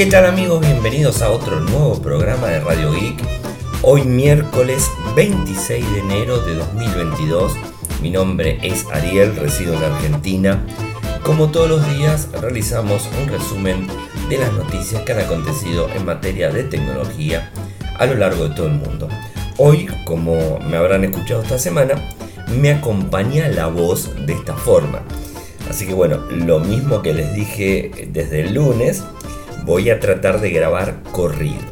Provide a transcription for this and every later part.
¿Qué tal amigos? Bienvenidos a otro nuevo programa de Radio Geek. Hoy miércoles 26 de enero de 2022. Mi nombre es Ariel, resido en Argentina. Como todos los días realizamos un resumen de las noticias que han acontecido en materia de tecnología a lo largo de todo el mundo. Hoy, como me habrán escuchado esta semana, me acompaña la voz de esta forma. Así que bueno, lo mismo que les dije desde el lunes, voy a tratar de grabar corrido.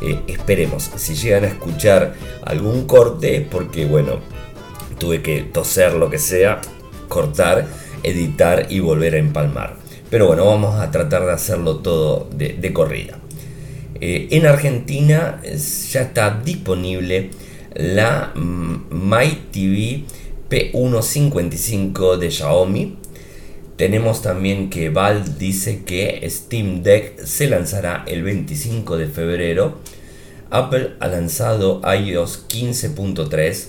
Eh, esperemos, si llegan a escuchar algún corte, porque bueno, tuve que toser lo que sea, cortar, editar y volver a empalmar. Pero bueno, vamos a tratar de hacerlo todo de, corrida. Eh, en Argentina ya está disponible la mm, My TV P155 de Xiaomi tenemos también que Val dice que Steam Deck se lanzará el 25 de febrero. Apple ha lanzado iOS 15.3.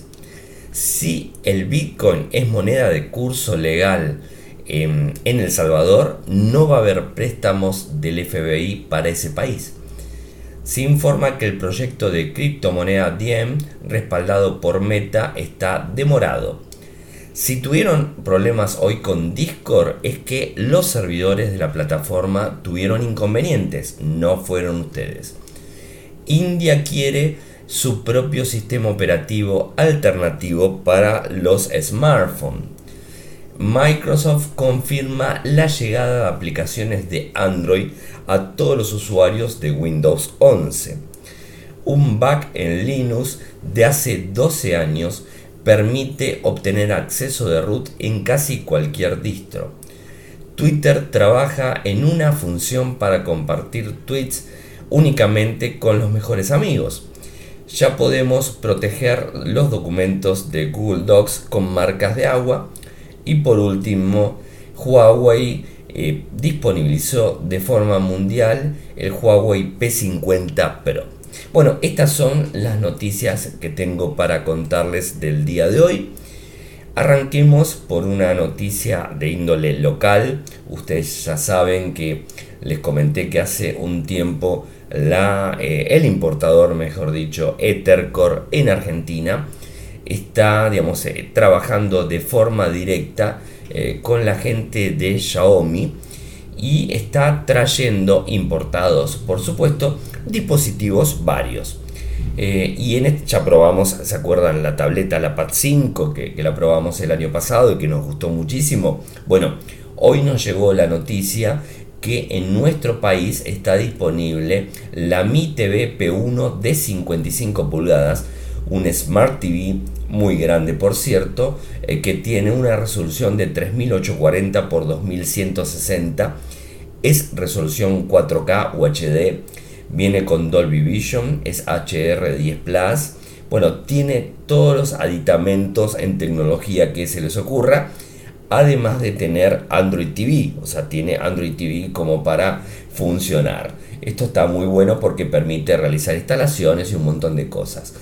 Si el Bitcoin es moneda de curso legal em, en El Salvador, no va a haber préstamos del FBI para ese país. Se informa que el proyecto de criptomoneda Diem, respaldado por Meta, está demorado. Si tuvieron problemas hoy con Discord es que los servidores de la plataforma tuvieron inconvenientes, no fueron ustedes. India quiere su propio sistema operativo alternativo para los smartphones. Microsoft confirma la llegada de aplicaciones de Android a todos los usuarios de Windows 11. Un bug en Linux de hace 12 años permite obtener acceso de root en casi cualquier distro. Twitter trabaja en una función para compartir tweets únicamente con los mejores amigos. Ya podemos proteger los documentos de Google Docs con marcas de agua. Y por último, Huawei eh, disponibilizó de forma mundial el Huawei P50 Pro. Bueno, estas son las noticias que tengo para contarles del día de hoy. Arranquemos por una noticia de índole local. Ustedes ya saben que les comenté que hace un tiempo la, eh, el importador, mejor dicho, Ethercore en Argentina está digamos, eh, trabajando de forma directa eh, con la gente de Xiaomi y está trayendo importados, por supuesto, dispositivos varios. Eh, y en este ya probamos, ¿se acuerdan la tableta, la Pad 5, que, la probamos el año pasado y que nos gustó muchísimo? Bueno, hoy nos llegó la noticia que en nuestro país está disponible la Mi TV P1 de 55 pulgadas, un Smart TV muy grande por cierto, eh, que tiene una resolución de 3840 x 2160, es resolución 4K UHD Viene con Dolby Vision, es HR10 Plus. Bueno, tiene todos los aditamentos en tecnología que se les ocurra. Además de tener Android TV, o sea, tiene Android TV como para funcionar. Esto está muy bueno porque permite realizar instalaciones y un montón de cosas.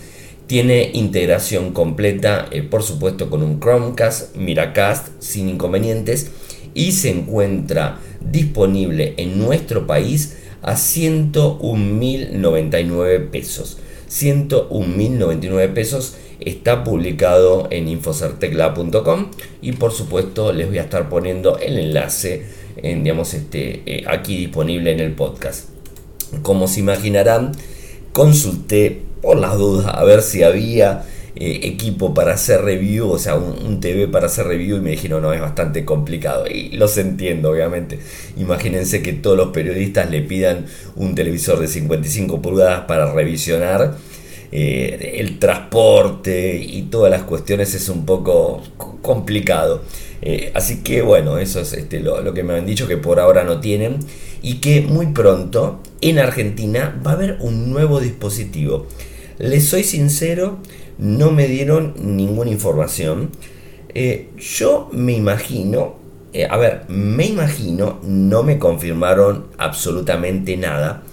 Tiene integración completa, eh, por supuesto, con un Chromecast, Miracast, sin inconvenientes. Y se encuentra disponible en nuestro país a 101.099 pesos. 101.099 pesos está publicado en infocertecla.com y por supuesto les voy a estar poniendo el enlace en, digamos, este, eh, aquí disponible en el podcast. Como se imaginarán, consulté por las dudas a ver si había eh, equipo para hacer review, o sea, un, TV para hacer review y me dijeron, no, es bastante complicado. Y los entiendo, obviamente. Imagínense que todos los periodistas le pidan un televisor de 55 pulgadas para revisionar. Eh, el transporte y todas las cuestiones es un poco complicado. Eh, así que bueno, eso es este, lo, lo, que me han dicho que por ahora no tienen y que muy pronto en Argentina va a haber un nuevo dispositivo. Les soy sincero, no me dieron ninguna información. Eh, yo me imagino, eh, a ver, me imagino, no me confirmaron absolutamente nada,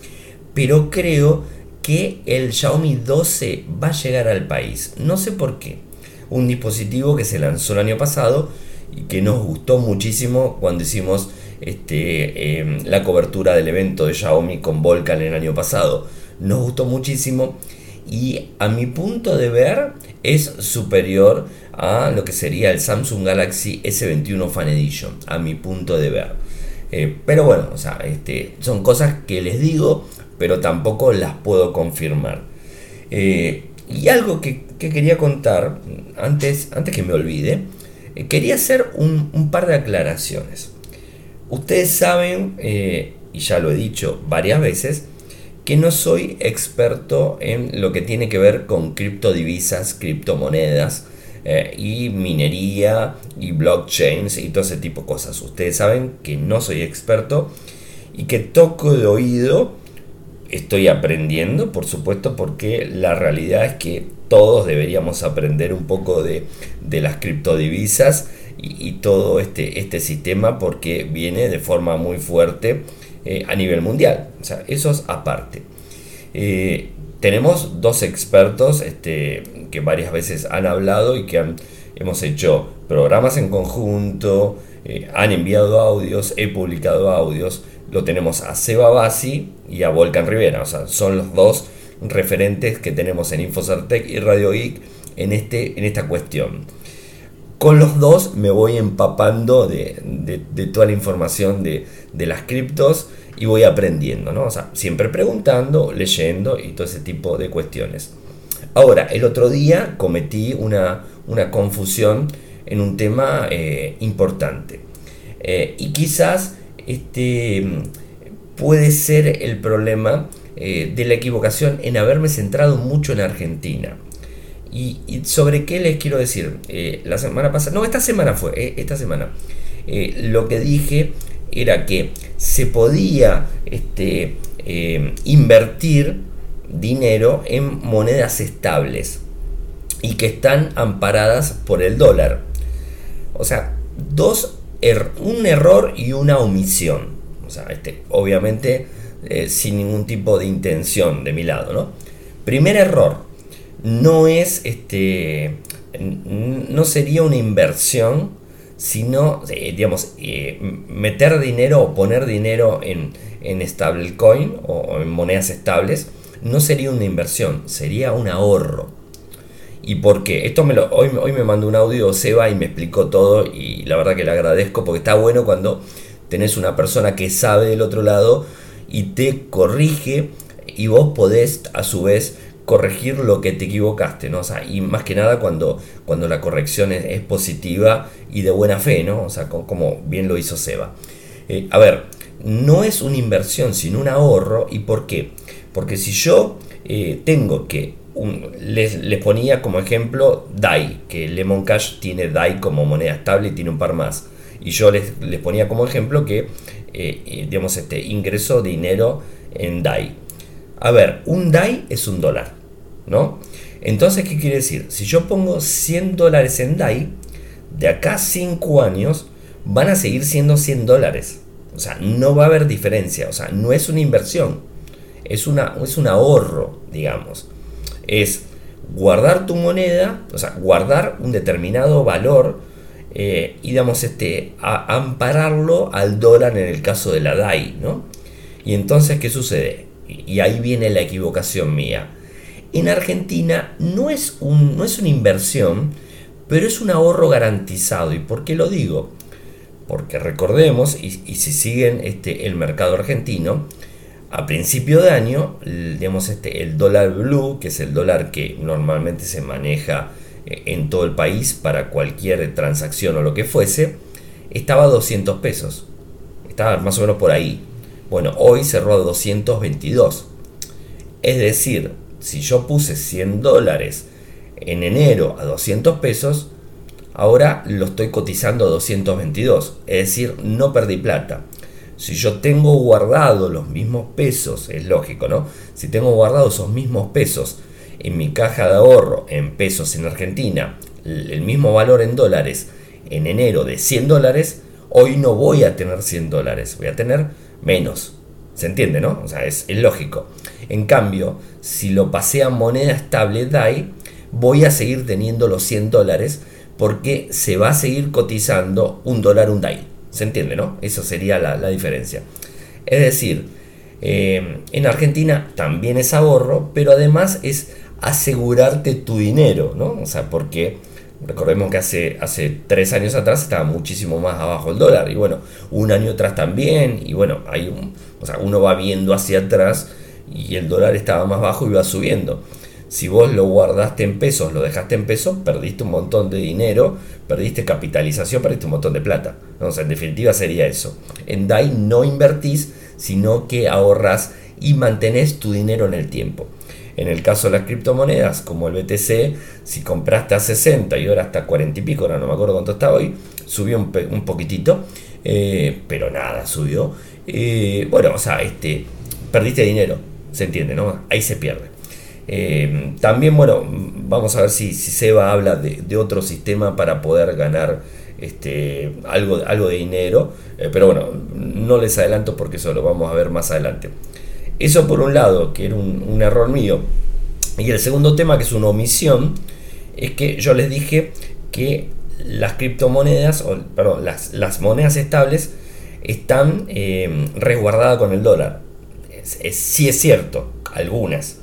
pero creo que el Xiaomi 12 va a llegar al país. No sé por qué. Un dispositivo que se lanzó el año pasado y que nos gustó muchísimo cuando hicimos este, em, la cobertura del evento de Xiaomi con Volcan el año pasado. Nos gustó muchísimo y a mi punto de ver es superior a lo que sería el Samsung Galaxy S21 Fan Edition, a mi punto de ver. Eh, pero bueno, o sea, este, son cosas que les digo, pero tampoco las puedo confirmar. Eh, y algo que, quería contar, antes, antes que me olvide, eh, quería hacer un, par de aclaraciones. Ustedes saben, y ya lo he dicho varias veces, que no soy experto en lo que tiene que ver con criptodivisas, criptomonedas eh, y minería y blockchains y todo ese tipo de cosas. Ustedes saben que no soy experto y que toco de oído. Estoy aprendiendo, por supuesto, porque la realidad es que todos deberíamos aprender un poco de, las criptodivisas y, todo este, este sistema porque viene de forma muy fuerte eh, a nivel mundial. O sea, eso es aparte. Eh, tenemos dos expertos este, que varias veces han hablado y que han, hemos hecho programas en conjunto, eh, han enviado audios, he publicado audios. Lo tenemos a Seba Bassi y a Volcan Rivera. O sea, son los dos referentes que tenemos en Infocertec y Radio Geek en, este, en esta cuestión. Con los dos me voy empapando de, toda la información de, las criptos y voy aprendiendo, ¿no? O sea, siempre preguntando, leyendo y todo ese tipo de cuestiones. Ahora, el otro día cometí una, confusión en un tema eh, importante. Eh, y quizás este, puede ser el problema eh, de la equivocación en haberme centrado mucho en Argentina. Y, sobre qué les quiero decir? Eh, la semana pasada, no, esta semana fue, eh, esta semana. Eh, lo que dije era que se podía este, invertir dinero en monedas estables y que están amparadas por el dólar. O sea, dos er, un error y una omisión. O sea, este, obviamente sin ningún tipo de intención de mi lado, ¿no? Primer error, no es este no sería una inversión sino eh, digamos eh, meter dinero o poner dinero en, en stablecoin o en monedas estables no sería una inversión sería un ahorro. Y por qué esto me lo hoy, hoy me mandó un audio Seba y me explicó todo y la verdad que le agradezco porque está bueno cuando tenés una persona que sabe del otro lado y te corrige y vos podés a su vez corregir lo que te equivocaste, ¿no? y más que nada cuando, cuando la corrección es, positiva y de buena fe, ¿no? O sea, como, bien lo hizo Seba. Eh, a ver, no es una inversión, sino un ahorro. ¿Y por qué? Porque si yo eh, tengo que les, ponía como ejemplo DAI, que Lemon Cash tiene DAI como moneda estable y tiene un par más. Y yo les, les ponía como ejemplo que, eh, digamos, este, ingreso dinero en DAI. A ver, un DAI es un dólar. ¿No? Entonces, ¿qué quiere decir? Si yo pongo 100 dólares en DAI, de acá a 5 años van a seguir siendo 100 dólares. O sea, no va a haber diferencia. O sea, no es una inversión. Es, una, es un ahorro, digamos. Es guardar tu moneda, o sea, guardar un determinado valor eh, y, digamos, este, ampararlo al dólar en el caso de la DAI, ¿no? Y entonces, ¿qué sucede? Y ahí viene la equivocación mía en Argentina no es, un, no es una inversión, pero es un ahorro garantizado. ¿Y por qué lo digo? Porque recordemos, y, si siguen este, el mercado argentino, a principio de año, digamos, este, el dólar blue, que es el dólar que normalmente se maneja eh, en todo el país para cualquier transacción o lo que fuese, estaba a 200 pesos. Estaba más o menos por ahí. Bueno, hoy cerró a 222. Es decir, si yo puse 100 dólares en enero a 200 pesos, ahora lo estoy cotizando a 222. Es decir, no perdí plata. Si yo tengo guardado los mismos pesos, es lógico, ¿no? Si tengo guardado esos mismos pesos en mi caja de ahorro en pesos en Argentina, el mismo valor en dólares en enero de 100 dólares, hoy no voy a tener 100 dólares, voy a tener menos. ¿Se entiende, no? O sea, es, lógico. En cambio, si lo pasé a moneda estable DAI, voy a seguir teniendo los 100 dólares porque se va a seguir cotizando un dólar un DAI. ¿Se entiende, no? Eso sería la, diferencia. Es decir, eh, en Argentina también es ahorro, pero además es asegurarte tu dinero, ¿no? O sea, porque recordemos que hace, hace tres años atrás estaba muchísimo más abajo el dólar, y bueno, un año atrás también, y bueno, hay un, o sea, uno va viendo hacia atrás y el dólar estaba más bajo y va subiendo. Si vos lo guardaste en pesos, lo dejaste en pesos, perdiste un montón de dinero, perdiste capitalización, perdiste un montón de plata. Sea, en definitiva sería eso. En DAI no invertís, sino que ahorras y mantenés tu dinero en el tiempo. En el caso de las criptomonedas, como el BTC, si compraste a 60 y ahora hasta 40 y pico, ahora no me acuerdo cuánto está hoy, subió un, poquitito, eh, pero nada, subió. Eh, bueno, o sea, este, perdiste dinero, se entiende, ¿no? Ahí se pierde. Eh, también, bueno, vamos a ver si, si Seba habla de, otro sistema para poder ganar este, algo, algo de dinero, eh, pero bueno, no les adelanto porque eso lo vamos a ver más adelante. Eso por un lado, que era un, error mío. Y el segundo tema, que es una omisión, es que yo les dije que las criptomonedas, o perdón, las, monedas estables están eh, resguardadas con el dólar. Sí es cierto, algunas.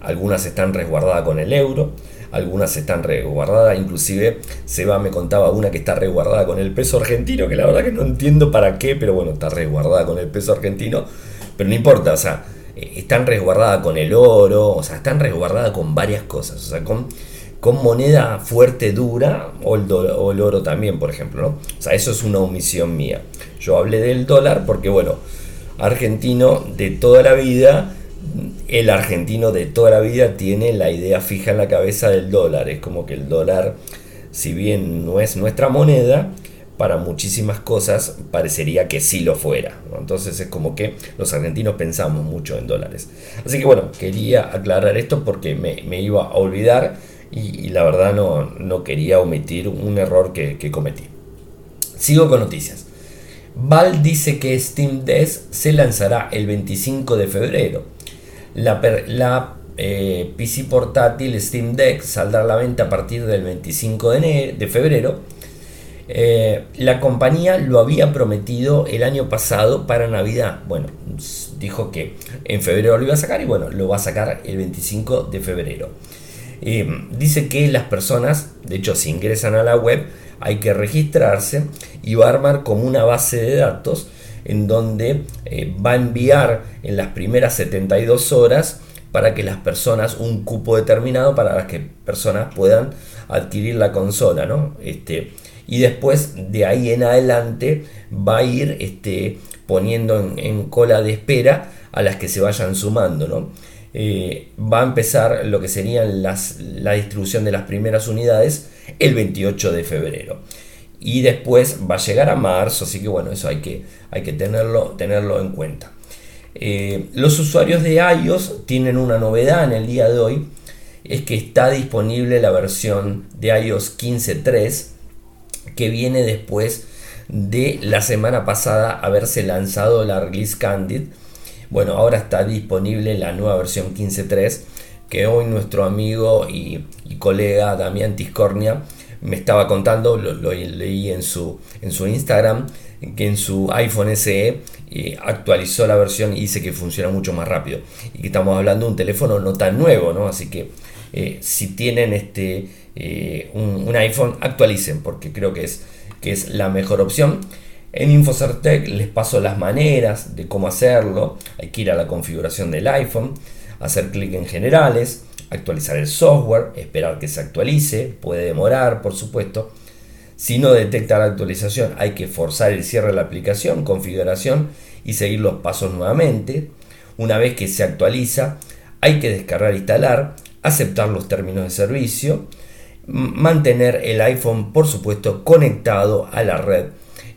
Algunas están resguardadas con el euro, algunas están resguardadas, inclusive Seba me contaba una que está resguardada con el peso argentino, que la verdad que no entiendo para qué, pero bueno, está resguardada con el peso argentino, pero no importa, o sea, eh, están resguardadas con el oro, o sea, están resguardadas con varias cosas, o sea, con, con moneda fuerte, dura, o el, o el oro también, por ejemplo, ¿no? O sea, eso es una omisión mía. Yo hablé del dólar porque, bueno, argentino de toda la vida el argentino de toda la vida tiene la idea fija en la cabeza del dólar. Es como que el dólar, si bien no es nuestra moneda, para muchísimas cosas parecería que sí lo fuera. Entonces es como que los argentinos pensamos mucho en dólares. Así que bueno, quería aclarar esto porque me, iba a olvidar y, la verdad no, no, quería omitir un error que cometí. Sigo con noticias. Val dice que Steam Desk se lanzará el 25 de febrero. La, eh, PC portátil Steam Deck saldrá a la venta a partir del 25 de, febrero. Eh, la compañía lo había prometido el año pasado para Navidad. Bueno, dijo que en febrero lo iba a sacar y bueno, lo va a sacar el 25 de febrero. Eh, dice que las personas, de hecho, si ingresan a la web, hay que registrarse y va a armar como una base de datos en donde eh, va a enviar en las primeras 72 horas para que las personas, un cupo determinado para las que personas puedan adquirir la consola, ¿no? Este, y después de ahí en adelante va a ir este, poniendo en, cola de espera a las que se vayan sumando, ¿no? Eh, va a empezar lo que serían las, la distribución de las primeras unidades el 28 de febrero y después va a llegar a marzo, así que bueno, eso hay que, hay que tenerlo, tenerlo en cuenta. Eh, los usuarios de iOS tienen una novedad en el día de hoy, es que está disponible la versión de iOS 15.3 que viene después de la semana pasada haberse lanzado la release Candid. Bueno, ahora está disponible la nueva versión 15.3 que hoy nuestro amigo y, colega Damián Tiscornia me estaba contando, lo, leí en su, en su Instagram, que en su iPhone SE eh, actualizó la versión y dice que funciona mucho más rápido. Y que estamos hablando de un teléfono no tan nuevo, ¿no? Así que eh, si tienen este, eh, un, iPhone, actualicen, porque creo que es, que es la mejor opción. En Infocertec les paso las maneras de cómo hacerlo. Hay que ir a la configuración del iPhone, hacer clic en generales, actualizar el software, esperar que se actualice, puede demorar, por supuesto. Si no detecta la actualización, hay que forzar el cierre de la aplicación, configuración y seguir los pasos nuevamente. Una vez que se actualiza, hay que descargar e instalar, aceptar los términos de servicio, mantener el iPhone, por supuesto, conectado a la red.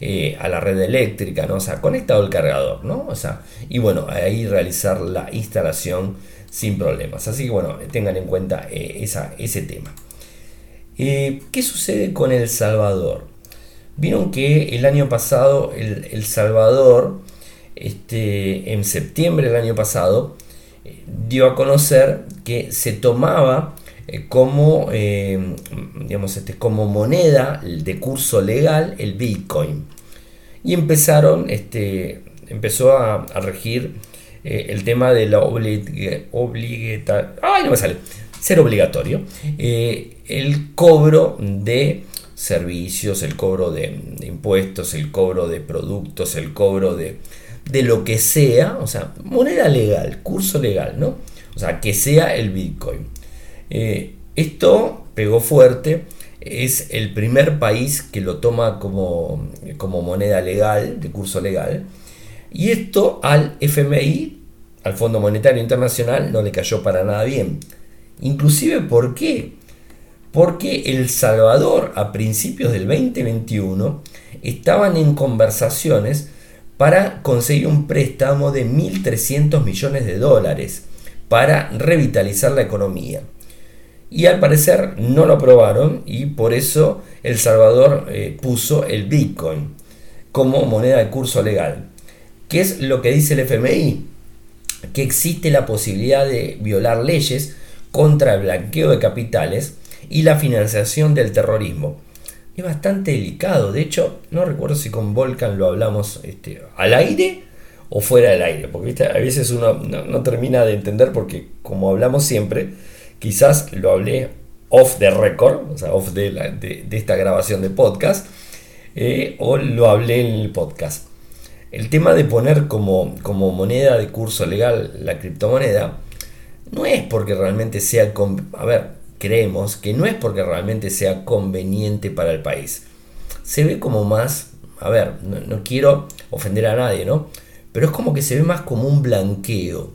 Eh, a la red eléctrica, ¿no? O sea, conectado al cargador, ¿no? O sea, y bueno, ahí realizar la instalación sin problemas. Así que bueno, tengan en cuenta eh, esa, ese tema. Eh, ¿Qué sucede con El Salvador? Vieron que el año pasado El, Salvador, este, en septiembre del año pasado, dio a conocer que se tomaba como, digamos, este, como moneda de curso legal el Bitcoin. Y empezaron, este, empezó a, regir eh, el tema de la obligatoria, ay no me sale, ser obligatorio, eh, el cobro de servicios, el cobro de, impuestos, el cobro de productos, el cobro de, de lo que sea, o sea, moneda legal, curso legal, ¿no? O sea, que sea el Bitcoin. Eh, esto pegó fuerte, es el primer país que lo toma como, como moneda legal, de curso legal, y esto al FMI, al Fondo Monetario Internacional, no le cayó para nada bien. Inclusive, ¿por qué? Porque El Salvador a principios del 2021 estaban en conversaciones para conseguir un préstamo de 1.300 millones de dólares para revitalizar la economía. Y al parecer no lo aprobaron y por eso El Salvador eh, puso el Bitcoin como moneda de curso legal. ¿Qué es lo que dice el FMI? Que existe la posibilidad de violar leyes contra el blanqueo de capitales y la financiación del terrorismo. Es bastante delicado, de hecho, no recuerdo si con Volcan lo hablamos este, al aire o fuera del aire, porque a veces uno no, termina de entender porque como hablamos siempre, quizás lo hablé off the record, o sea, off de, esta grabación de podcast, eh, o lo hablé en el podcast. El tema de poner como, como moneda de curso legal la criptomoneda no es porque realmente sea... A ver, creemos que no es porque realmente sea conveniente para el país. Se ve como más... A ver, no, no quiero ofender a nadie, ¿no? pero es como que se ve más como un blanqueo.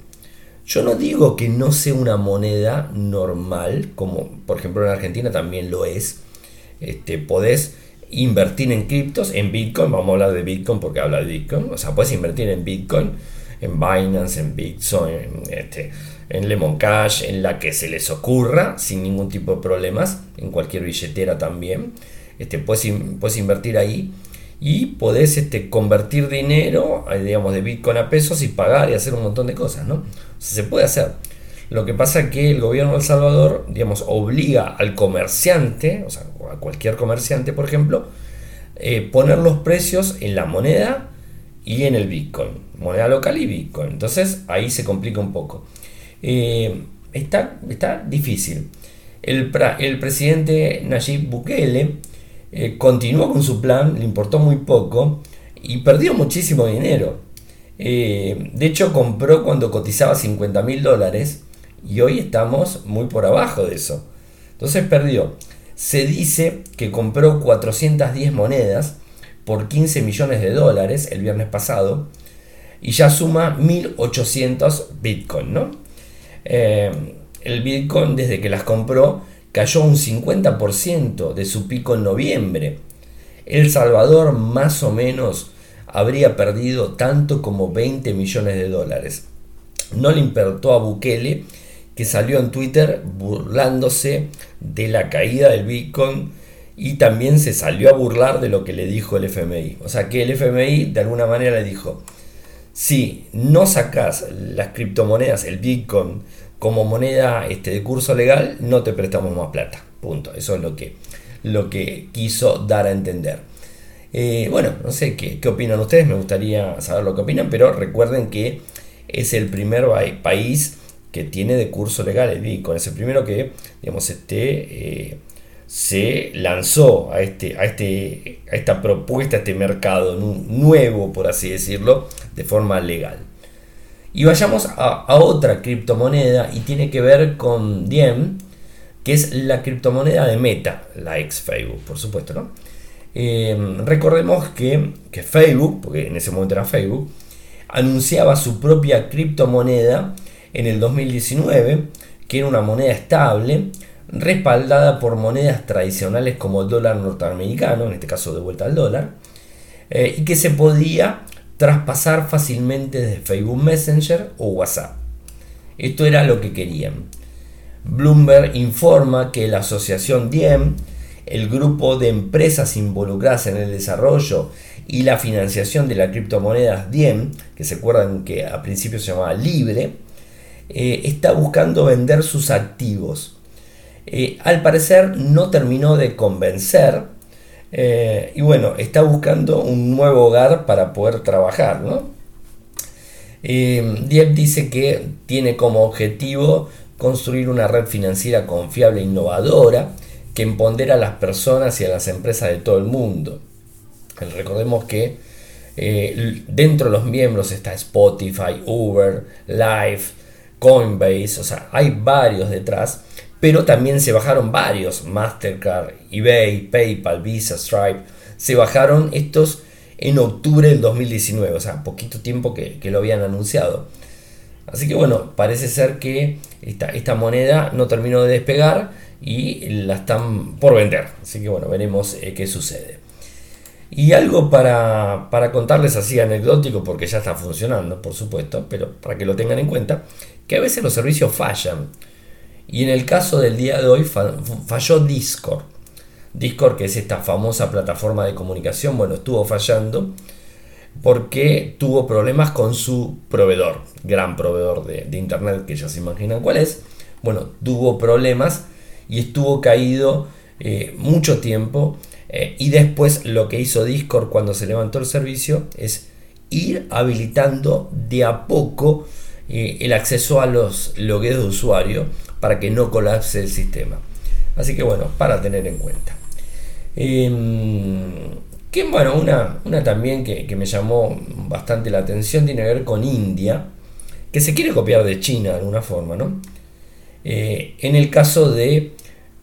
Yo no digo que no sea una moneda normal, como por ejemplo en Argentina también lo es. Este, podés invertir en criptos, en Bitcoin, vamos a hablar de Bitcoin porque habla de Bitcoin, o sea, puedes invertir en Bitcoin, en Binance, en Bitcoin, en, este, en Lemon Cash, en la que se les ocurra, sin ningún tipo de problemas, en cualquier billetera también. Este, puedes, puedes invertir ahí y podés este, convertir dinero, eh, digamos, de Bitcoin a pesos y pagar y hacer un montón de cosas, ¿no? se puede hacer. Lo que pasa es que el gobierno de El Salvador, digamos, obliga al comerciante, o sea, a cualquier comerciante, por ejemplo, eh, poner los precios en la moneda y en el Bitcoin, moneda local y Bitcoin. Entonces ahí se complica un poco. Eh, está, está difícil. El, el presidente Nayib Bukele eh, continuó con su plan, le importó muy poco y perdió muchísimo dinero. Eh, de hecho, compró cuando cotizaba 50 mil dólares y hoy estamos muy por abajo de eso. Entonces perdió. Se dice que compró 410 monedas por 15 millones de dólares el viernes pasado y ya suma 1800 Bitcoin, ¿no? Eh, el Bitcoin desde que las compró cayó un 50% de su pico en noviembre. El Salvador más o menos habría perdido tanto como 20 millones de dólares. No le importó a Bukele que salió en Twitter burlándose de la caída del Bitcoin y también se salió a burlar de lo que le dijo el FMI. O sea que el FMI de alguna manera le dijo, si no sacas las criptomonedas, el Bitcoin, como moneda este, de curso legal, no te prestamos más plata. Punto. Eso es lo que, lo que quiso dar a entender. Eh, bueno, no sé ¿qué, qué opinan ustedes, me gustaría saber lo que opinan, pero recuerden que es el primer país que tiene de curso legal el Bitcoin. Es el primero que, digamos, este, eh, se lanzó a, este, a, este, a esta propuesta, a este mercado nuevo, por así decirlo, de forma legal. Y vayamos a, otra criptomoneda y tiene que ver con Diem, que es la criptomoneda de Meta, la ex Facebook, por supuesto. Em, recordemos que, que, Facebook, porque en ese momento era Facebook, anunciaba su propia criptomoneda en el 2019, que era una moneda estable, respaldada por monedas tradicionales como el dólar norteamericano, en este caso de vuelta al dólar, eh, y que se podía traspasar fácilmente desde Facebook Messenger o WhatsApp. Esto era lo que querían. Bloomberg informa que la asociación Diem, el grupo de empresas involucradas en el desarrollo y la financiación de la criptomoneda Diem, que se acuerdan que a principio se llamaba Libre, eh, está buscando vender sus activos. Eh, al parecer no terminó de convencer Eh, y bueno, está buscando un nuevo hogar para poder trabajar, ¿no? Eh, dice que tiene como objetivo construir una red financiera confiable e innovadora que empodera a las personas y a las empresas de todo el mundo. Recordemos que eh, dentro de los miembros está Spotify, Uber, Live, Coinbase, o sea, hay varios detrás, pero también se bajaron varios, Mastercard, eBay, PayPal, Visa, Stripe, se bajaron estos en octubre del 2019, o sea, poquito tiempo que, lo habían anunciado. Así que bueno, parece ser que esta, esta, moneda no terminó de despegar y la están por vender. Así que bueno, veremos eh, qué sucede. Y algo para, para, contarles así anecdótico, porque ya está funcionando, por supuesto, pero para que lo tengan en cuenta, que a veces los servicios fallan. Y en el caso del día de hoy falló Discord. Discord, que es esta famosa plataforma de comunicación, bueno, estuvo fallando porque tuvo problemas con su proveedor, gran proveedor de, Internet, que ya se imaginan cuál es. Bueno, tuvo problemas y estuvo caído eh, mucho tiempo. Eh, y después lo que hizo Discord cuando se levantó el servicio es ir habilitando de a poco eh, el acceso a los logueos de usuario para que no colapse el sistema. Así que bueno, para tener en cuenta. Em, que bueno, una, una también que, me llamó bastante la atención tiene que ver con India, que se quiere copiar de China de alguna forma, ¿no? Eh, en el caso de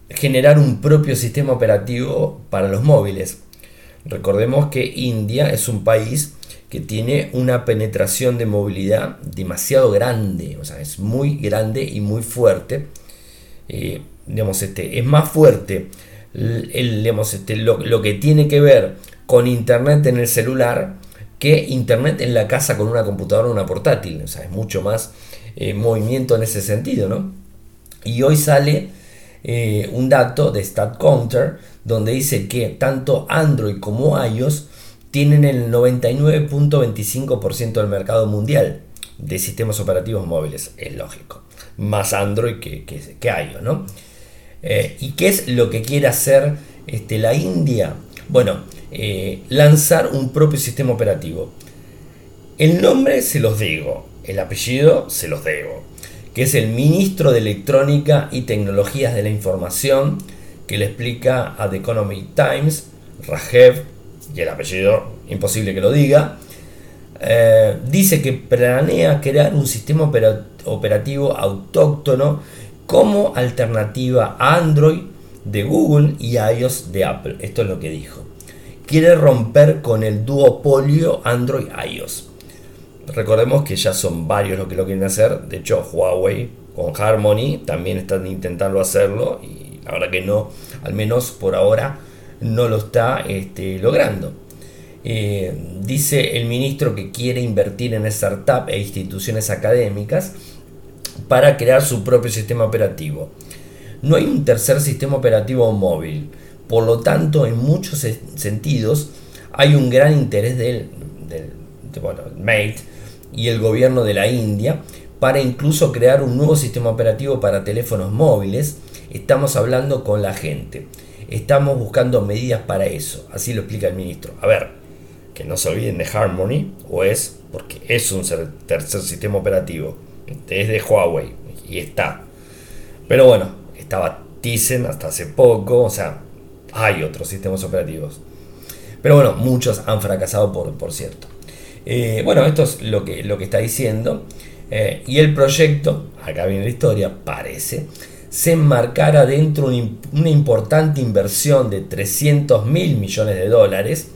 generar un propio sistema operativo para los móviles. Recordemos que India es un país que tiene una penetración de movilidad demasiado grande, o sea, es muy grande y muy fuerte. Eh, digamos, este, es más fuerte el, este, lo, que tiene que ver con internet en el celular que internet en la casa con una computadora o una portátil. O sea, es mucho más eh, movimiento en ese sentido, ¿no? Y hoy sale eh, un dato de StatCounter donde dice que tanto Android como iOS tienen el 99.25% del mercado mundial de sistemas operativos móviles, es lógico. Más Android que, que, que iOS, ¿no? Eh, ¿Y qué es lo que quiere hacer este, la India? Bueno, eh, lanzar un propio sistema operativo. El nombre se los digo, el apellido se los debo, que es el ministro de Electrónica y Tecnologías de la Información, que le explica a The Economic Times, Rajev, y el apellido, imposible que lo diga, eh, dice que planea crear un sistema operativo autóctono como alternativa a Android de Google y iOS de Apple. Esto es lo que dijo. Quiere romper con el duopolio Android-iOS. Recordemos que ya son varios los que lo quieren hacer. De hecho, Huawei con Harmony también están intentando hacerlo y la verdad que no, al menos por ahora, no lo está este, logrando. Eh, dice el ministro que quiere invertir en startups e instituciones académicas para crear su propio sistema operativo. No hay un tercer sistema operativo móvil, por lo tanto en muchos sentidos hay un gran interés del, Mate y el gobierno de la India para incluso crear un nuevo sistema operativo para teléfonos móviles. Estamos hablando con la gente. Estamos buscando medidas para eso. Así lo explica el ministro. A ver, que no se olviden de Harmony, o es porque es un tercer sistema operativo es de Huawei y está. Pero bueno, estaba Tizen hasta hace poco, o sea, hay otros sistemas operativos. Pero bueno, muchos han fracasado por, por cierto. Eh, bueno, esto es lo que, lo que está diciendo. Eh, y el proyecto, acá viene la historia, parece, se enmarcara dentro de una importante inversión de 300 mil millones de dólares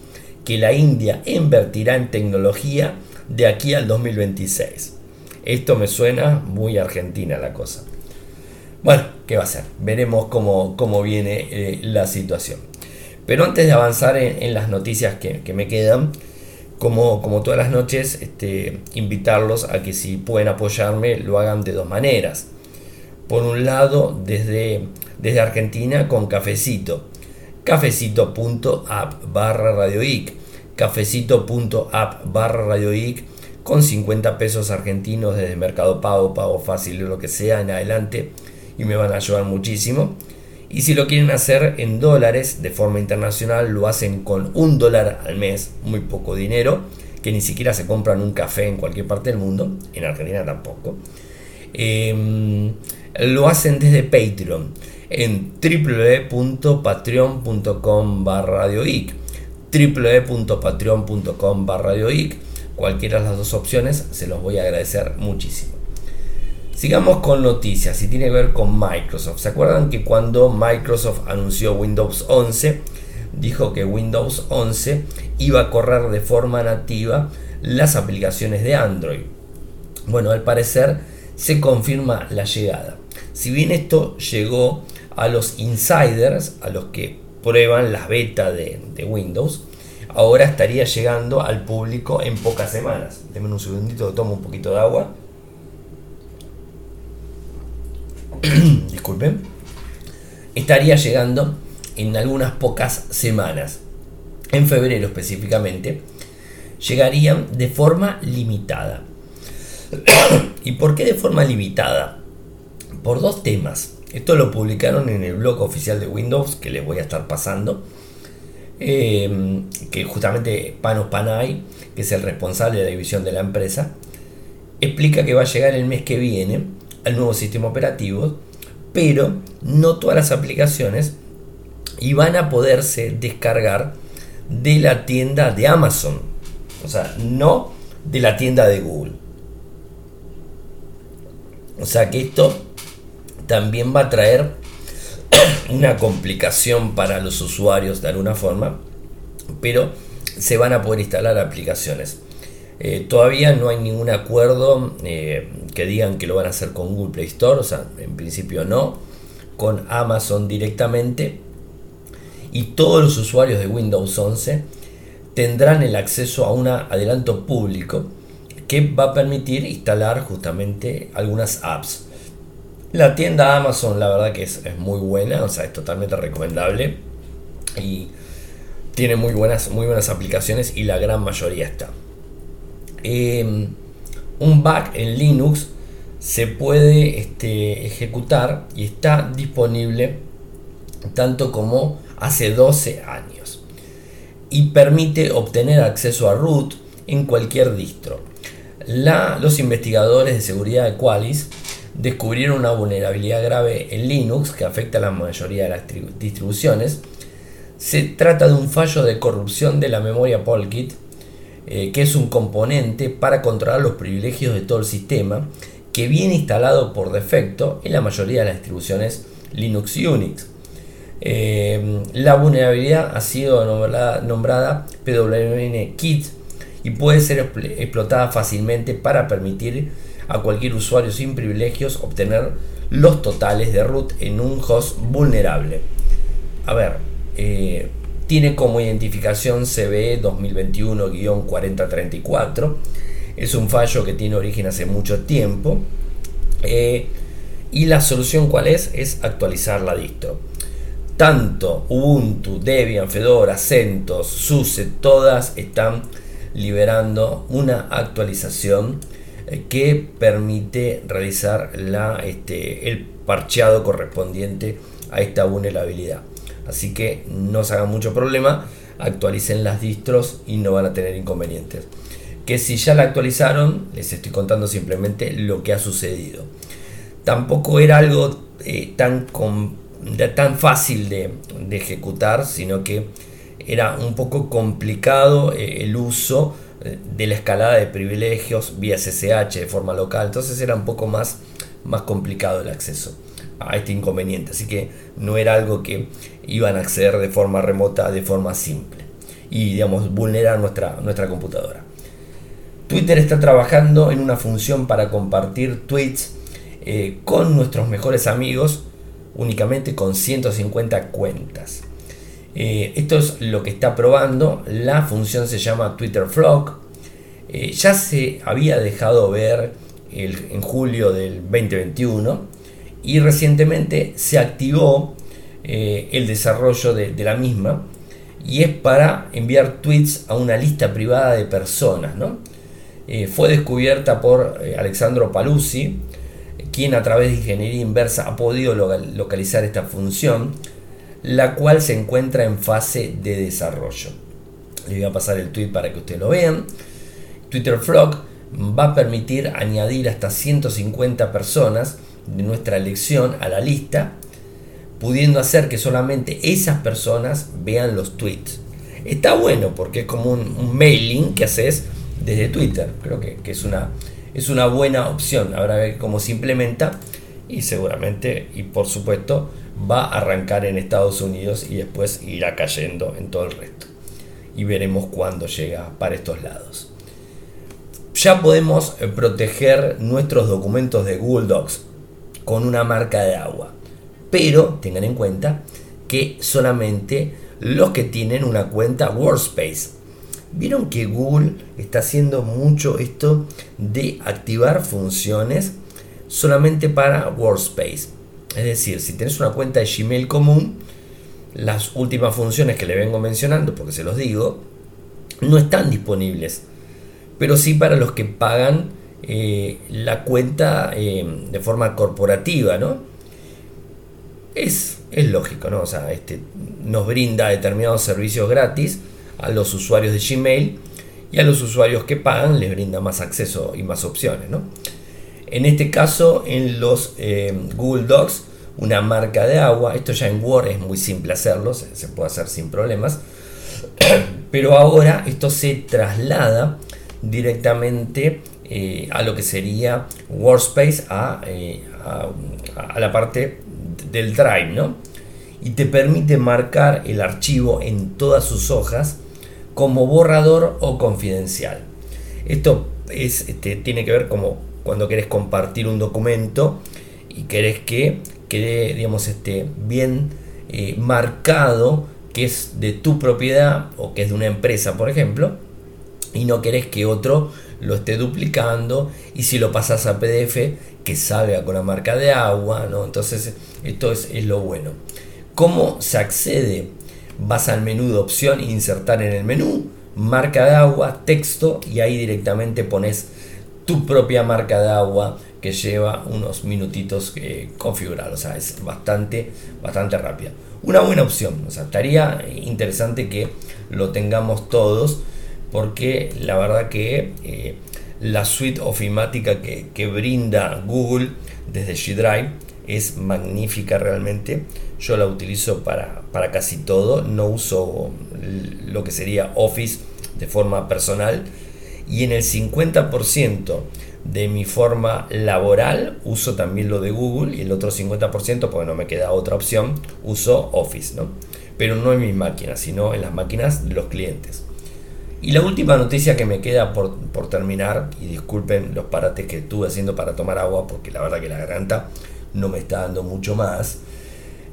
que la India invertirá en tecnología de aquí al 2026. Esto me suena muy argentina la cosa. Bueno, ¿qué va a ser? Veremos cómo, cómo viene eh, la situación. Pero antes de avanzar en, las noticias que, me quedan, como, como, todas las noches, este, invitarlos a que si pueden apoyarme, lo hagan de dos maneras. Por un lado, desde, desde Argentina con Cafecito. Cafecito.app barra radioic. Cafecito.app barra radioic con 50 pesos argentinos desde Mercado Pago, Pago Fácil o lo que sea en adelante y me van a ayudar muchísimo. Y si lo quieren hacer en dólares de forma internacional, lo hacen con un dólar al mes, muy poco dinero, que ni siquiera se compran un café en cualquier parte del mundo, en Argentina tampoco. Em, lo hacen desde Patreon en www.patreon.com barra www.patreon.com barra cualquiera de las dos opciones se los voy a agradecer muchísimo. Sigamos con noticias y tiene que ver con Microsoft. Se acuerdan que cuando Microsoft anunció Windows 11 dijo que Windows 11 iba a correr de forma nativa las aplicaciones de Android bueno al parecer se confirma la llegada si bien esto llegó a los insiders, a los que prueban las betas de, Windows, ahora estaría llegando al público en pocas semanas. Denme un segundito, tomo un poquito de agua. Disculpen. Estaría llegando en algunas pocas semanas. En febrero específicamente. Llegarían de forma limitada. ¿Y por qué de forma limitada? Por dos temas. Esto lo publicaron en el blog oficial de Windows que les voy a estar pasando. Eh, que justamente Panos Panay, que es el responsable de la división de la empresa, explica que va a llegar el mes que viene al nuevo sistema operativo, pero no todas las aplicaciones y van a poderse descargar de la tienda de Amazon, o sea, no de la tienda de Google. O sea que esto también va a traer una complicación para los usuarios de alguna forma, pero se van a poder instalar aplicaciones. Eh, todavía no hay ningún acuerdo eh, que digan que lo van a hacer con Google Play Store, o sea, en principio no, con Amazon directamente. Y todos los usuarios de Windows 11 tendrán el acceso a un adelanto público que va a permitir instalar justamente algunas apps. La tienda Amazon, la verdad que es, muy buena, o sea, es totalmente recomendable. Y tiene muy buenas, muy buenas aplicaciones y la gran mayoría está. Em, un bug en Linux se puede este, ejecutar y está disponible tanto como hace 12 años y permite obtener acceso a root en cualquier distro. Los investigadores de seguridad de Qualys descubrieron una vulnerabilidad grave en Linux que afecta a la mayoría de las distribuciones. Se trata de un fallo de corrupción de la memoria Polkit, eh, que es un componente para controlar los privilegios de todo el sistema, que viene instalado por defecto en la mayoría de las distribuciones Linux y Unix. Eh, la vulnerabilidad ha sido nombrada, nombrada PWN Kit y puede ser explotada fácilmente para permitir a cualquier usuario sin privilegios obtener los totales de root en un host vulnerable. A ver, eh, tiene como identificación CVE 2021-4034. Es un fallo que tiene origen hace mucho tiempo. Eh, y la solución cuál es? Es actualizar la distro. Tanto Ubuntu, Debian, Fedora, CentOS, SUSE, todas están liberando una actualización que permite realizar la, este, el parcheado correspondiente a esta vulnerabilidad. Así que no se hagan mucho problema, actualicen las distros y no van a tener inconvenientes. Que si ya la actualizaron, les estoy contando simplemente lo que ha sucedido. Tampoco era algo eh, tan, tan fácil de, de, ejecutar, sino que era un poco complicado eh, el uso de la escalada de privilegios vía SSH de forma local. Entonces era un poco más, más complicado el acceso a este inconveniente. Así que no era algo que iban a acceder de forma remota, de forma simple. Y digamos, vulnerar nuestra, nuestra computadora. Twitter está trabajando en una función para compartir tweets eh, con nuestros mejores amigos únicamente con 150 cuentas. Eh, esto es lo que está probando. La función se llama Twitter Flock. Eh, ya se había dejado ver en julio del 2021 y recientemente se activó eh, el desarrollo de, la misma y es para enviar tweets a una lista privada de personas. fue descubierta por Alexandro Paluzzi, quien a través de ingeniería inversa ha podido localizar esta función, la cual se encuentra en fase de desarrollo. Les voy a pasar el tweet para que ustedes lo vean. Twitter Frog va a permitir añadir hasta 150 personas de nuestra elección a la lista, pudiendo hacer que solamente esas personas vean los tweets. Está bueno porque es como un, mailing que haces desde Twitter. Creo que, es, una, es una buena opción. Habrá ver cómo se implementa y seguramente y por supuesto va a arrancar en Estados Unidos y después irá cayendo en todo el resto. Y veremos cuándo llega para estos lados. Ya podemos proteger nuestros documentos de Google Docs con una marca de agua. Pero tengan en cuenta que solamente los que tienen una cuenta Workspace. Vieron que Google está haciendo mucho esto de activar funciones solamente para Workspace. Es decir, si tienes una cuenta de Gmail común, las últimas funciones que le vengo mencionando, porque se los digo, no están disponibles. Pero sí para los que pagan eh, la cuenta eh, de forma corporativa, ¿no? Es, es lógico, ¿no? O sea, este, nos brinda determinados servicios gratis a los usuarios de Gmail y a los usuarios que pagan les brinda más acceso y más opciones, ¿no? En este caso, en los eh, Google Docs, una marca de agua. Esto ya en Word es muy simple hacerlo, se, puede hacer sin problemas. Pero ahora esto se traslada directamente eh, a lo que sería Workspace, eh, a, a, la parte del Drive, ¿no? Y te permite marcar el archivo en todas sus hojas como borrador o confidencial. Esto es, este, tiene que ver como cuando querés compartir un documento y querés que quede digamos, este, bien eh, marcado que es de tu propiedad o que es de una empresa, por ejemplo, y no querés que otro lo esté duplicando y si lo pasas a PDF que salga con la marca de agua, ¿no? Entonces esto es, es lo bueno. ¿Cómo se accede? Vas al menú de opción, insertar en el menú, marca de agua, texto y ahí directamente pones tu propia marca de agua que lleva unos minutitos que configurar, o sea, es bastante, bastante rápida. Una buena opción, o sea, estaría interesante que lo tengamos todos, porque la verdad que eh, la suite ofimática que, que, brinda Google desde G Drive es magnífica realmente. Yo la utilizo para, para casi todo, no uso lo que sería Office de forma personal y en el 50% de mi forma laboral uso también lo de Google y el otro 50% porque no me queda otra opción uso Office, ¿no? Pero no en mis máquinas, sino en las máquinas de los clientes. Y la última noticia que me queda por, terminar, y disculpen los parates que estuve haciendo para tomar agua, porque la verdad que la garganta no me está dando mucho más.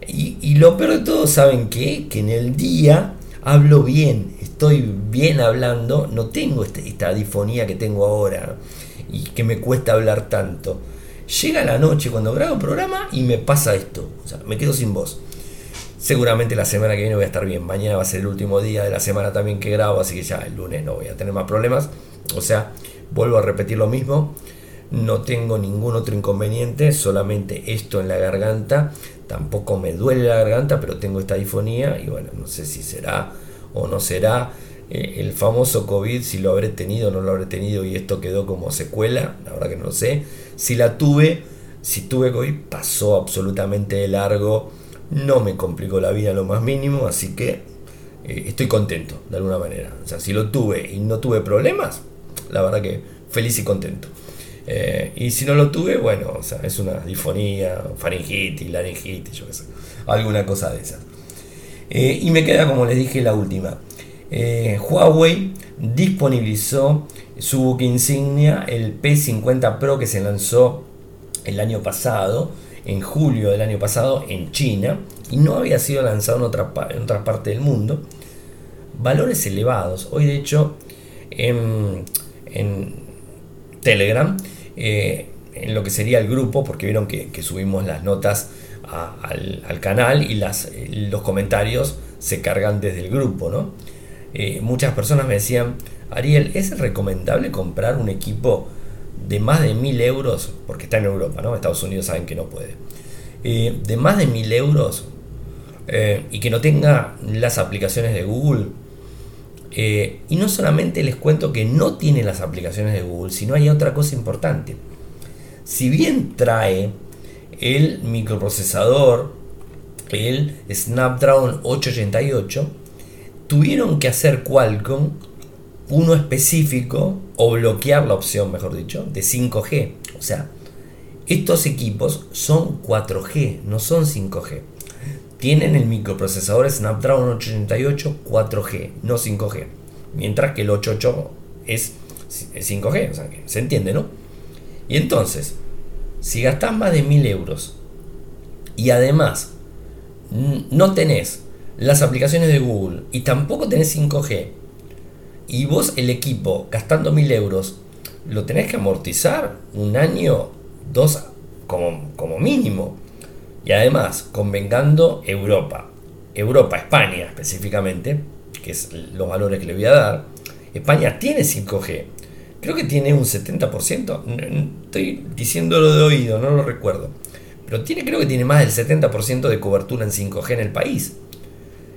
Y, lo peor de todo, ¿saben qué? Que en el día hablo bien, estoy bien hablando, no tengo este, esta difonía que tengo ahora y que me cuesta hablar tanto. Llega la noche cuando grabo el programa y me pasa esto, o sea, me quedo sin voz. Seguramente la semana que viene voy a estar bien. Mañana va a ser el último día de la semana también que grabo, así que ya el lunes no voy a tener más problemas. O sea, vuelvo a repetir lo mismo. No tengo ningún otro inconveniente, solamente esto en la garganta tampoco me duele la garganta, pero tengo esta difonía y bueno, no sé si será o no será eh, el famoso COVID, si lo habré tenido o no lo habré tenido y esto quedó como secuela, la verdad que no lo sé. Si la tuve, si tuve COVID, pasó absolutamente de largo, no me complicó la vida lo más mínimo, así que eh, estoy contento de alguna manera. O sea, si lo tuve y no tuve problemas, la verdad que feliz y contento. Eh, y si no lo tuve, bueno, o sea, es una difonía, faringitis, laringitis, yo qué sé, alguna cosa de esas. Eh, y me queda, como les dije, la última. Eh, Huawei disponibilizó su buque insignia, el P50 Pro, que se lanzó el año pasado, en julio del año pasado, en China, y no había sido lanzado en otra, en parte del mundo. Valores elevados. Hoy, de hecho, en Telegram eh, en lo que sería el grupo, porque vieron que, subimos las notas al, canal y las, los comentarios se cargan desde el grupo. ¿no? Eh, muchas personas me decían, Ariel, ¿es recomendable comprar un equipo de más de 1000 euros, porque está en Europa, ¿no? Estados Unidos saben que no puede. Eh, de más de 1000 euros eh, y que no tenga las aplicaciones de Google. Eh, y no solamente les cuento que no tiene las aplicaciones de Google, sino hay otra cosa importante. Si bien trae el microprocesador, el Snapdragon 888, tuvieron que hacer Qualcomm uno específico o bloquear la opción, mejor dicho, de 5G. O sea, estos equipos son 4G, no son 5G. Tienen el microprocesador Snapdragon 888 4G, no 5G. Mientras que el 88 es 5G, o sea que se entiende, ¿no? Y entonces, si gastás más de 1000 euros y además no tenés las aplicaciones de Google y tampoco tenés 5G, y vos el equipo gastando 1000 euros, lo tenés que amortizar un año, dos como, como mínimo. Y además, convengando Europa, Europa, España específicamente, que es los valores que le voy a dar, España tiene 5G. Creo que tiene un 70%. Estoy diciéndolo de oído, no lo recuerdo. Pero tiene, creo que tiene más del 70% de cobertura en 5G en el país.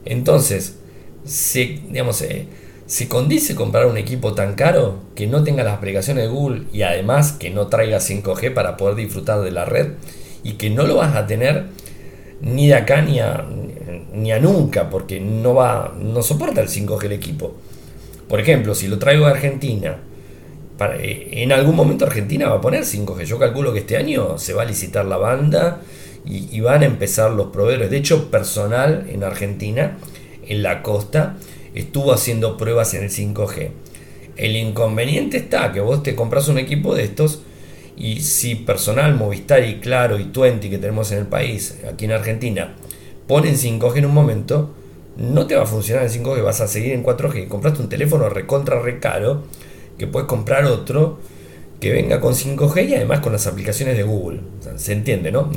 Entonces, se, digamos, eh, se condice comprar un equipo tan caro que no tenga las aplicaciones de Google y además que no traiga 5G para poder disfrutar de la red y que no lo vas a tener ni de acá ni a, nunca porque no va no soporta el 5G el equipo. Por ejemplo, si lo traigo a Argentina, para, eh, en algún momento Argentina va a poner 5G. Yo calculo que este año se va a licitar la banda y, y van a empezar los proveedores. De hecho, personal en Argentina, en la costa, estuvo haciendo pruebas en el 5G. El inconveniente está que vos te compras un equipo de estos y si personal Movistar y Claro y Twenty que tenemos en el país, aquí en Argentina, ponen 5G en un momento, no te va a funcionar el 5G, vas a seguir en 4G. Compraste un teléfono recontra recaro, que puedes comprar otro que venga con 5G y además con las aplicaciones de Google. se entiende, ¿no?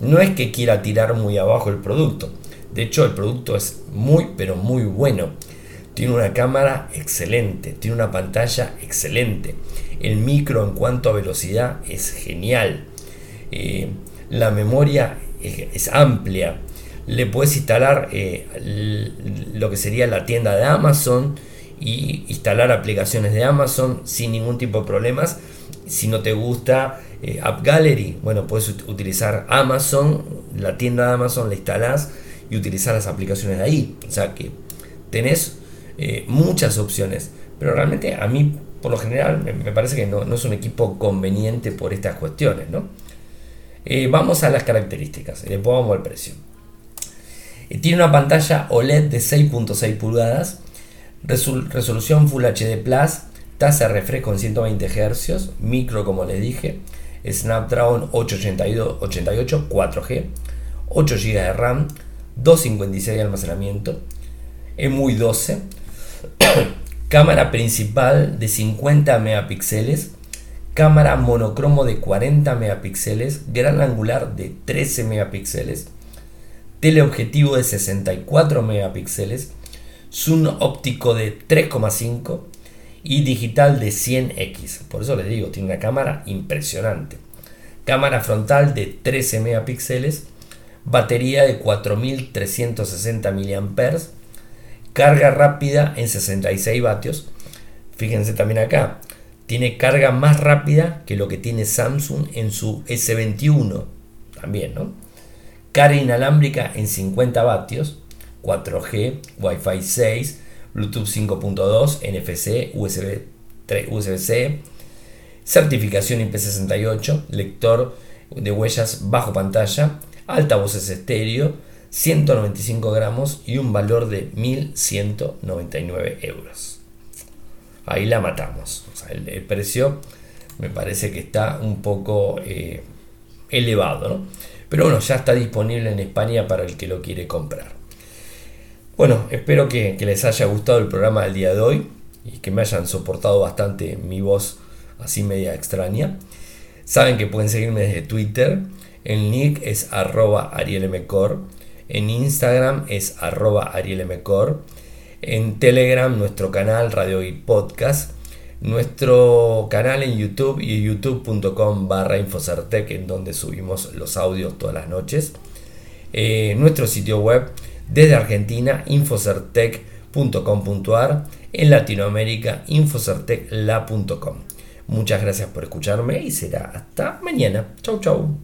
no es que quiera tirar muy abajo el producto. De hecho, el producto es muy, pero muy bueno. Tiene una cámara excelente, tiene una pantalla excelente. El micro en cuanto a velocidad es genial. Eh, la memoria es, amplia. Le puedes instalar eh, lo que sería la tienda de Amazon y instalar aplicaciones de Amazon sin ningún tipo de problemas. Si no te gusta eh, App Gallery, bueno, puedes utilizar Amazon, la tienda de Amazon la instalás y utilizar las aplicaciones de ahí. O sea que tenés muchas opciones. Pero realmente a mí, por lo general, me, parece que no, es un equipo conveniente por estas cuestiones. ¿no? Eh, vamos a las características. Le pongo el precio. Eh, tiene una pantalla OLED de 6.6 pulgadas, resolución Full HD Plus, tasa de refresco en 120 Hz, micro como les dije, Snapdragon 888 4G, 8 GB de RAM, 256 de almacenamiento, EMUI 12, cámara principal de 50 megapíxeles, cámara monocromo de 40 megapíxeles, gran angular de 13 megapíxeles, teleobjetivo de 64 megapíxeles, zoom óptico de 3,5 y digital de 100x. Por eso les digo, tiene una cámara impresionante. Cámara frontal de 13 megapíxeles, batería de 4360 mAh, carga rápida en 66 vatios. Fíjense también acá, tiene carga más rápida que lo que tiene Samsung en su S21. También, ¿no? Carga inalámbrica en 50 vatios, 4G, Wi-Fi 6, Bluetooth 5.2, NFC, USB 3, USB-C, certificación IP68, lector de huellas bajo pantalla, altavoces estéreo, 195 gramos y un valor de 1.199 euros. Ahí la matamos. el, precio me parece que está un poco eh, elevado, Pero bueno, ya está disponible en España para el que lo quiere comprar. Bueno, espero que, que les haya gustado el programa del día de hoy y que me hayan soportado bastante mi voz así media extraña. Saben que pueden seguirme desde Twitter el nick es arroba arielmcor. En Instagram es arroba arielmcor. En Telegram nuestro canal Radio y Podcast. Nuestro canal en YouTube y youtube.com barra Infocertec en donde subimos los audios todas las noches. Eh, nuestro sitio web desde Argentina, infocertec.com.ar, en Latinoamérica, infocertecla.com. Muchas gracias por escucharme y será hasta mañana. Chau, chau.